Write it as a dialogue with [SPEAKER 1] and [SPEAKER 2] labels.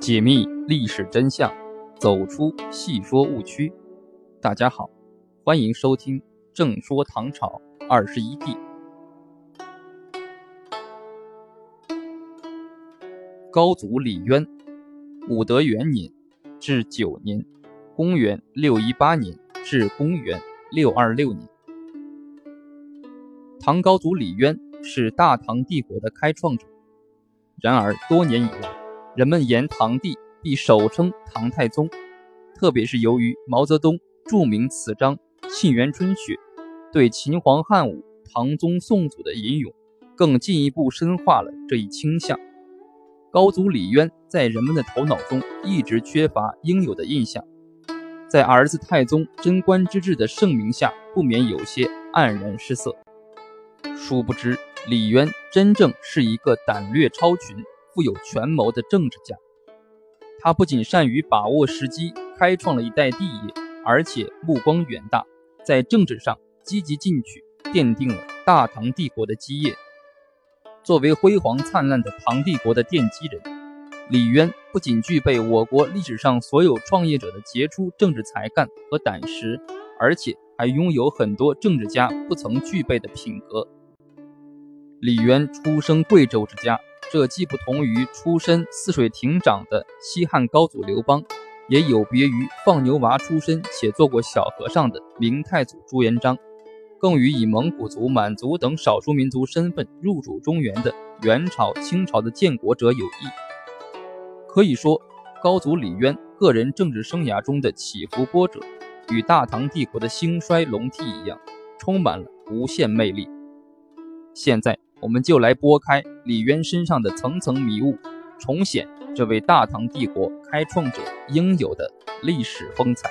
[SPEAKER 1] 解密历史真相，走出戏说误区。大家好，欢迎收听《正说唐朝二十一帝》。高祖李渊，武德元年至九年（公元六一八年至公元六二六年）。唐高祖李渊是大唐帝国的开创者，然而多年以来，人们言唐帝必首称唐太宗，特别是由于毛泽东著名词章《沁园春·雪》对秦皇汉武、唐宗宋祖的吟咏，更进一步深化了这一倾向。高祖李渊在人们的头脑中一直缺乏应有的印象，在儿子太宗贞观之治的盛名下，不免有些黯然失色。殊不知，李渊真正是一个胆略超群。富有权谋的政治家，他不仅善于把握时机，开创了一代帝业，而且目光远大，在政治上积极进取，奠定了大唐帝国的基业。作为辉煌灿烂的唐帝国的奠基人，李渊不仅具备我国历史上所有创业者的杰出政治才干和胆识，而且还拥有很多政治家不曾具备的品格。李渊出生贵州之家。这既不同于出身泗水亭长的西汉高祖刘邦，也有别于放牛娃出身且做过小和尚的明太祖朱元璋，更与以蒙古族、满族等少数民族身份入主中原的元朝、清朝的建国者有异。可以说，高祖李渊个人政治生涯中的起伏波折，与大唐帝国的兴衰隆替一样，充满了无限魅力。现在。我们就来拨开李渊身上的层层迷雾，重显这位大唐帝国开创者应有的历史风采。